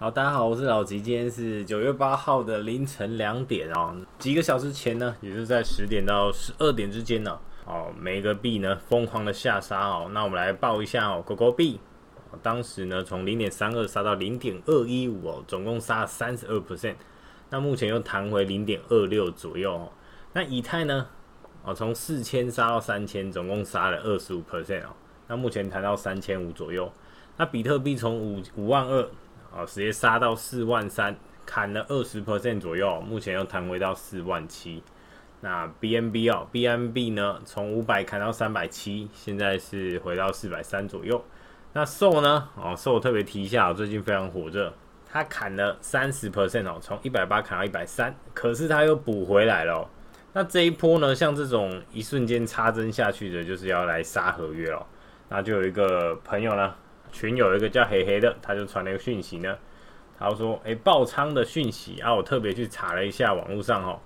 好，大家好，我是老吉，今天是九月八号的凌晨两点哦，几个小时前呢，也就是在十点到十二点之间呢，哦，每个币呢疯狂的下杀哦，那我们来报一下哦，狗狗币，当时呢从零点三二杀到零点二一五哦，总共杀了三十二 percent，那目前又弹回零点二六左右哦，那以太呢，哦从四千杀到三千，总共杀了二十五 percent 哦，那目前弹到三千五左右，那比特币从五五万二。哦，直接杀到四万三，砍了二十 percent 左右，目前又弹回到四万七。那 BNB 哦，BNB 呢，从五百砍到三百七，现在是回到四百三左右。那瘦呢？哦瘦特别提一下，最近非常火热，它砍了三十 percent 哦，从一百八砍到一百三，可是它又补回来了。那这一波呢，像这种一瞬间插针下去的，就是要来杀合约哦。那就有一个朋友呢。群有一个叫黑黑的，他就传了一个讯息呢，他说：“诶，爆仓的讯息啊，我特别去查了一下网络上哦，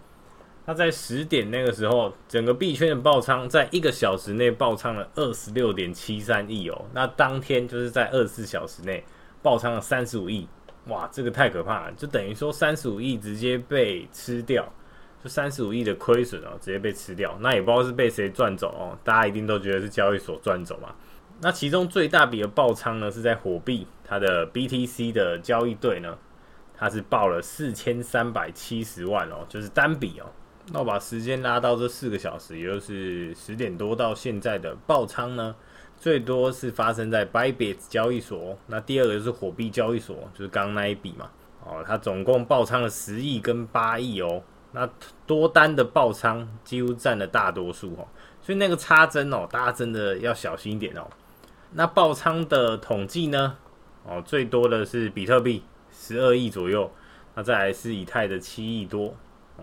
那在十点那个时候，整个币圈的爆仓在一个小时内爆仓了二十六点七三亿哦，那当天就是在二十四小时内爆仓了三十五亿，哇，这个太可怕了，就等于说三十五亿直接被吃掉，就三十五亿的亏损哦，直接被吃掉，那也不知道是被谁赚走哦，大家一定都觉得是交易所赚走嘛。”那其中最大笔的爆仓呢，是在火币，它的 BTC 的交易对呢，它是爆了四千三百七十万哦，就是单笔哦。那我把时间拉到这四个小时，也就是十点多到现在的爆仓呢，最多是发生在 Bybit 交易所。那第二个就是火币交易所，就是刚刚那一笔嘛。哦，它总共爆仓了十亿跟八亿哦。那多单的爆仓几乎占了大多数哦，所以那个插针哦，大家真的要小心一点哦。那爆仓的统计呢？哦，最多的是比特币十二亿左右，那再来是以太的七亿多，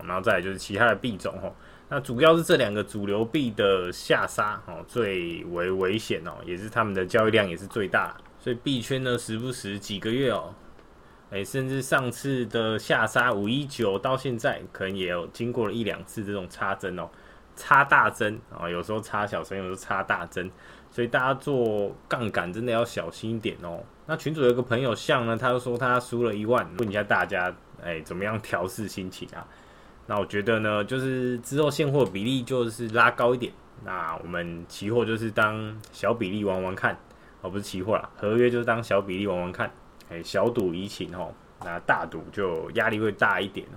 然后再来就是其他的币种哦。那主要是这两个主流币的下杀哦，最为危险哦，也是他们的交易量也是最大，所以币圈呢时不时几个月哦，哎，甚至上次的下杀五一九到现在，可能也有经过了一两次这种插针哦。插大针啊，有时候插小针，有时候插大针，所以大家做杠杆真的要小心一点哦。那群主有一个朋友像呢，他就说他输了一万，问一下大家，哎、怎么样调试心情啊？那我觉得呢，就是之后现货比例就是拉高一点，那我们期货就是当小比例玩玩看，哦不是期货啦，合约就是当小比例玩玩看，哎、小赌怡情哦，那大赌就压力会大一点，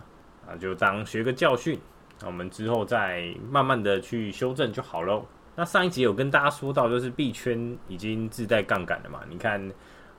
啊，就当学个教训。那我们之后再慢慢的去修正就好喽。那上一集有跟大家说到，就是币圈已经自带杠杆了嘛。你看，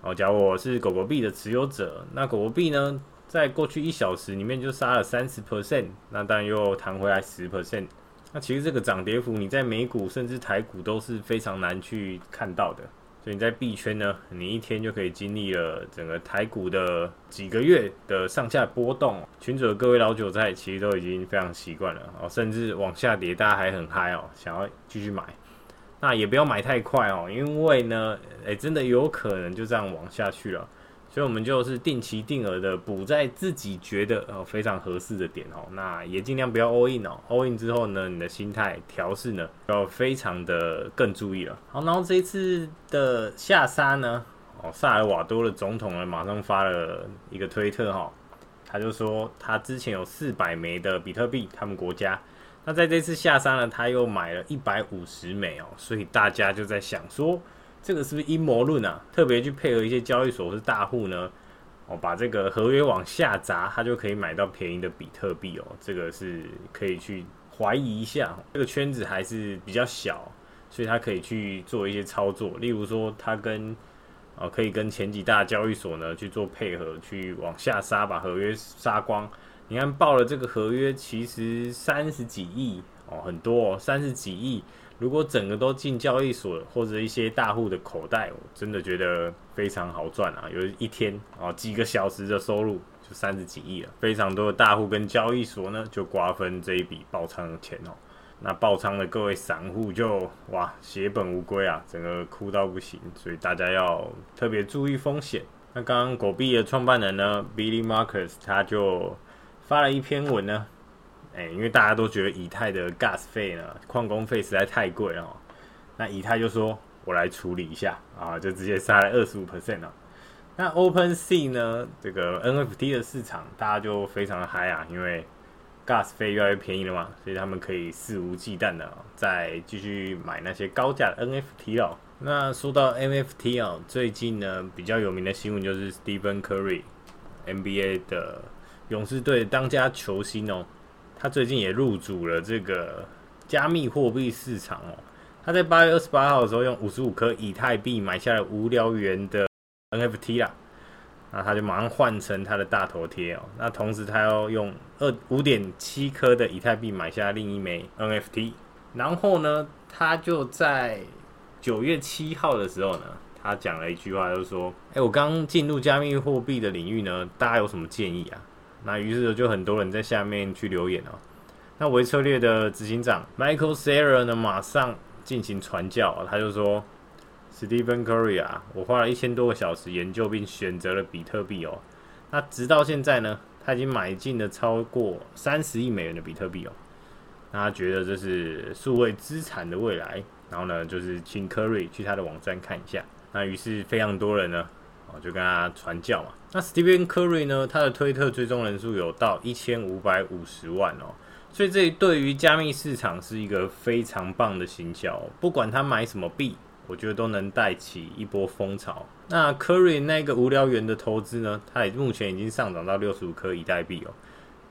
哦，假如我是狗狗币的持有者，那狗狗币呢，在过去一小时里面就杀了三十 percent，那当然又弹回来十 percent。那其实这个涨跌幅，你在美股甚至台股都是非常难去看到的。所以你在币圈呢，你一天就可以经历了整个台股的几个月的上下波动。群主的各位老韭菜其实都已经非常习惯了哦，甚至往下跌，大家还很嗨哦，想要继续买。那也不要买太快哦，因为呢，诶，真的有可能就这样往下去了。所以，我们就是定期定额的补在自己觉得哦非常合适的点哦，那也尽量不要 all in 哦，all in 之后呢，你的心态调试呢要非常的更注意了。好，然后这一次的下杀呢，哦，萨尔瓦多的总统呢马上发了一个推特哈，他就说他之前有四百枚的比特币，他们国家，那在这次下杀呢，他又买了一百五十枚哦，所以大家就在想说。这个是不是阴谋论啊？特别去配合一些交易所或是大户呢？哦，把这个合约往下砸，他就可以买到便宜的比特币哦。这个是可以去怀疑一下，这个圈子还是比较小，所以他可以去做一些操作。例如说，他跟哦可以跟前几大交易所呢去做配合，去往下杀，把合约杀光。你看报了这个合约，其实三十几亿哦，很多哦，三十几亿。如果整个都进交易所或者一些大户的口袋，我真的觉得非常好赚啊！有一天啊，几个小时的收入就三十几亿了，非常多的大户跟交易所呢就瓜分这一笔爆仓的钱哦。那爆仓的各位散户就哇血本无归啊，整个哭到不行，所以大家要特别注意风险。那刚刚狗币的创办人呢，Billy Marcus 他就发了一篇文呢。哎，因为大家都觉得以太的 gas 费呢，矿工费实在太贵哦，那以太就说：“我来处理一下啊，就直接杀了二十五 percent 了。”那 Open Sea 呢？这个 NFT 的市场大家就非常的嗨啊，因为 Gas 费越来越便宜了嘛，所以他们可以肆无忌惮的再继续买那些高价的 NFT 哦。那说到 NFT 哦，最近呢比较有名的新闻就是 Stephen Curry，NBA 的勇士队当家球星哦，他最近也入主了这个加密货币市场哦。他在八月二十八号的时候，用五十五颗以太币买下了无聊猿的 NFT 啦，那他就马上换成他的大头贴哦。那同时他要用二五点七颗的以太币买下另一枚 NFT，然后呢，他就在九月七号的时候呢，他讲了一句话，就是说：“哎，我刚进入加密货币的领域呢，大家有什么建议啊？”那于是就很多人在下面去留言哦。那维策略的执行长 Michael Saylor 呢，马上进行传教，他就说：“Stephen Curry 啊，我花了一千多个小时研究并选择了比特币哦。那直到现在呢，他已经买进了超过三十亿美元的比特币哦。那他觉得这是数位资产的未来。”然后呢，就是请 Curry 去他的网站看一下。那于是非常多人呢，哦，就跟他传教嘛。那 Stephen Curry 呢，他的推特追踪人数有到一千五百五十万哦。所以这对于加密市场是一个非常棒的行销。不管他买什么币，我觉得都能带起一波风潮。那 Curry 那个无聊猿的投资呢，他也目前已经上涨到六十五颗以太币哦。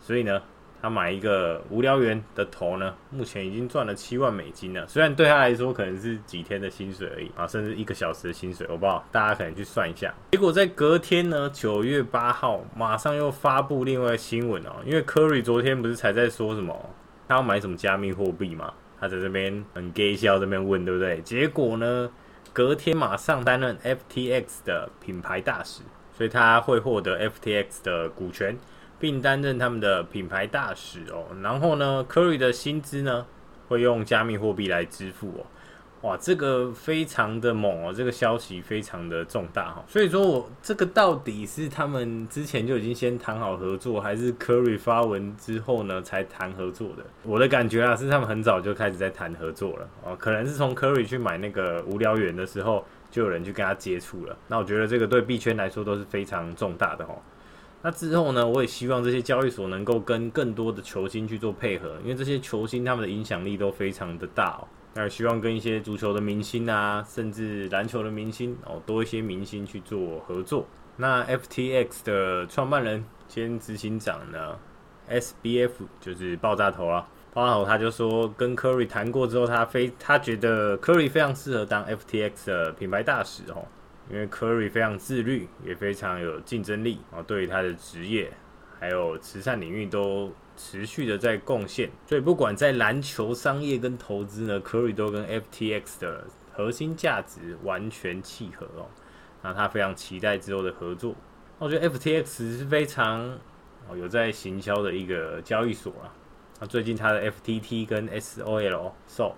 所以呢。他买一个无聊猿的头呢，目前已经赚了七万美金了。虽然对他来说可能是几天的薪水而已啊，甚至一个小时的薪水，我不知道大家可能去算一下。结果在隔天呢，九月八号，马上又发布另外一个新闻哦。因为 Curry 昨天不是才在说什么他要买什么加密货币嘛，他在这边很 gay 笑这边问，对不对？结果呢，隔天马上担任 FTX 的品牌大使，所以他会获得 FTX 的股权。并担任他们的品牌大使哦，然后呢，Curry 的薪资呢会用加密货币来支付哦，哇，这个非常的猛哦，这个消息非常的重大哈，所以说我这个到底是他们之前就已经先谈好合作，还是 Curry 发文之后呢才谈合作的？我的感觉啊是他们很早就开始在谈合作了。哦，可能是从 Curry 去买那个无聊猿的时候就有人去跟他接触了，那我觉得这个对币圈来说都是非常重大的哦。那之后呢，我也希望这些交易所能够跟更多的球星去做配合，因为这些球星他们的影响力都非常的大哦。那希望跟一些足球的明星啊，甚至篮球的明星哦，多一些明星去做合作。那 FTX 的创办人兼执行长呢，SBF 就是爆炸头啊，爆炸头他就说跟 Curry 谈过之后，他非他觉得 Curry 非常适合当 FTX 的品牌大使哦。因为 Curry 非常自律，也非常有竞争力啊，对于他的职业还有慈善领域都持续的在贡献，所以不管在篮球、商业跟投资呢，Curry 都跟 FTX 的核心价值完全契合哦。那他非常期待之后的合作。我觉得 FTX 是非常哦有在行销的一个交易所啊。那最近他的 FTT 跟 SOL SOL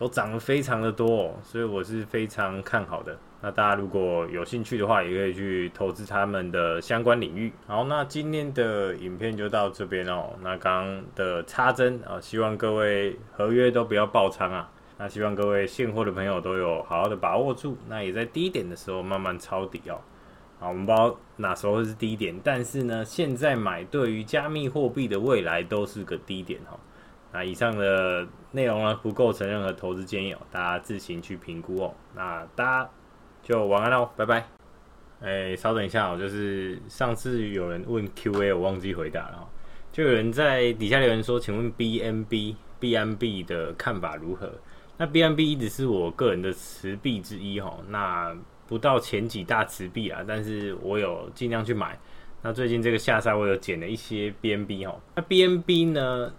都涨得非常的多哦，所以我是非常看好的。那大家如果有兴趣的话，也可以去投资他们的相关领域。好，那今天的影片就到这边哦。那刚刚的插针啊，希望各位合约都不要爆仓啊。那希望各位现货的朋友都有好好的把握住。那也在低点的时候慢慢抄底哦。好，我们不知道哪时候是低点，但是呢，现在买对于加密货币的未来都是个低点哦。那以上的内容呢，不构成任何投资建议哦，大家自行去评估哦。那大家。就晚安喽，拜拜。哎、稍等一下哦，就是上次有人问 Q&A，我忘记回答了。就有人在底下留言说：“请问 BNB BNB 的看法如何？”那 BNB 一直是我个人的持币之一哈。那不到前几大持币啊，但是我有尽量去买。那最近这个下杀，我有捡了一些 BNB 哈。那 BNB 呢，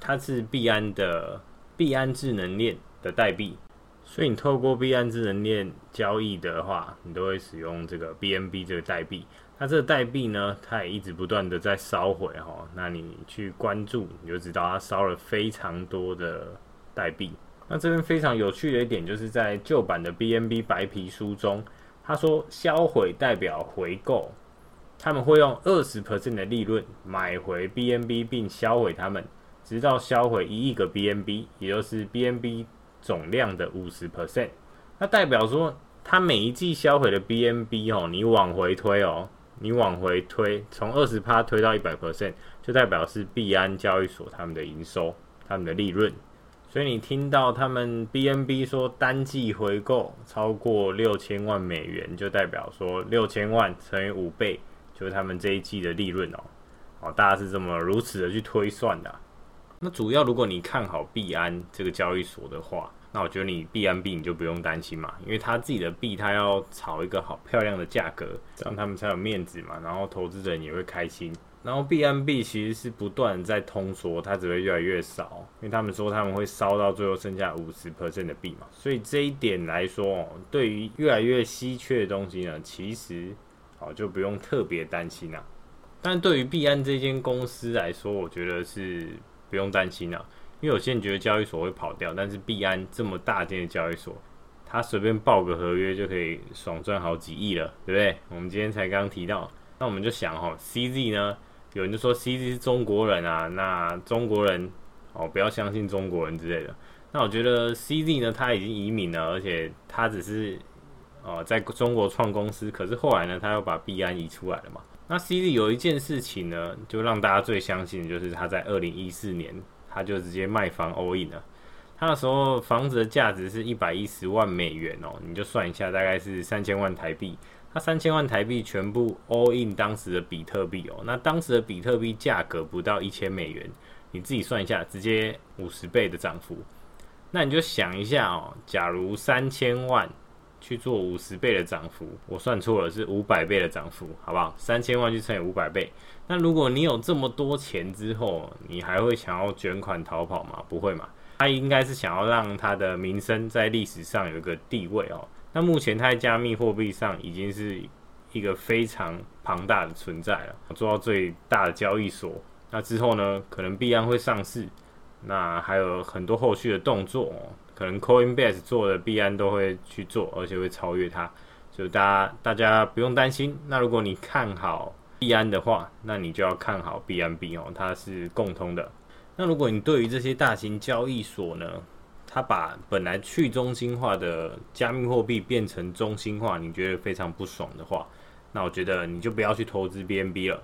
它是币安的币安智能链的代币。所以你透过币安智能链交易的话，你都会使用这个 BNB 这个代币。那这个代币呢，它也一直不断的在烧毁哈。那你去关注，你就知道它烧了非常多的代币。那这边非常有趣的一点，就是在旧版的 BNB 白皮书中，他说销毁代表回购，他们会用二十 percent 的利润买回 BNB 并销毁它们，直到销毁一亿个 BNB，也就是 BNB。总量的五十 percent，那代表说它每一季销毁的 BNB 哦，你往回推哦，你往回推，从二十趴推到一百 percent，就代表是币安交易所他们的营收，他们的利润。所以你听到他们 BNB 说单季回购超过六千万美元，就代表说六千万乘以五倍，就是他们这一季的利润哦。哦，大家是这么如此的去推算的。那主要如果你看好币安这个交易所的话，那我觉得你币安币你就不用担心嘛，因为他自己的币他要炒一个好漂亮的价格，这样他们才有面子嘛，然后投资人也会开心。然后币安币其实是不断在通缩，它只会越来越少，因为他们说他们会烧到最后剩下五十 percent 的币嘛，所以这一点来说，对于越来越稀缺的东西呢，其实哦就不用特别担心啦。但对于币安这间公司来说，我觉得是不用担心啦，因为有些人觉得交易所会跑掉，但是币安这么大间的交易所，他随便报个合约就可以爽赚好几亿了，对不对？我们今天才刚提到，那我们就想哈，CZ 呢？有人就说 CZ 是中国人啊，那中国人哦，不要相信中国人之类的。那我觉得 CZ 呢，他已经移民了，而且他只是哦在中国创公司，可是后来呢，他又把币安移出来了嘛。那 CZ 有一件事情呢，就让大家最相信的就是他在二零一四年他就直接卖房 all in 了。他那时候房子的价值是一百一十万美元哦，你就算一下，大概是三千万台币。他三千万台币全部 all in 当时的比特币哦，那当时的比特币价格不到一千美元，你自己算一下，直接五十倍的涨幅。那你就想一下哦，假如三千万去做五十倍的涨幅，我算错了，是五百倍的涨幅，好不好？三千万去乘以五百倍，那如果你有这么多钱之后，你还会想要卷款逃跑吗？不会嘛？他应该是想要让他的名声在历史上有一个地位哦。那目前它在加密货币上已经是一个非常庞大的存在了，做到最大的交易所。那之后呢，可能币安会上市，那还有很多后续的动作，哦可能 Coinbase 做的币安都会去做，而且会超越它，所以大家大家不用担心。那如果你看好币安的话，那你就要看好 Bnb 哦，它是共通的。那如果你对于这些大型交易所呢，它把本来去中心化的加密货币变成中心化，你觉得非常不爽的话，那我觉得你就不要去投资 BNB 了，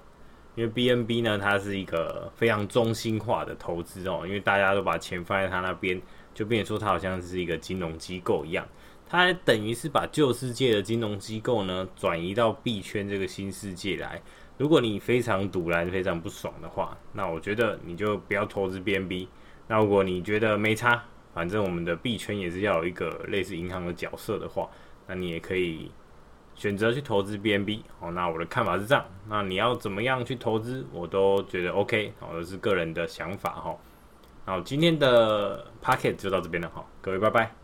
因为 BNB 呢，它是一个非常中心化的投资哦，因为大家都把钱放在它那边，就变成说它好像是一个金融机构一样，它等于是把旧世界的金融机构呢转移到币圈这个新世界来。如果你非常堵然、非常不爽的话，那我觉得你就不要投资 BNB。那如果你觉得没差，反正我们的币圈也是要有一个类似银行的角色的话，那你也可以选择去投资 BNB。好，那我的看法是这样。那你要怎么样去投资，我都觉得 OK。好，这是个人的想法哈。好，今天的 Pocket 就到这边了好，各位拜拜。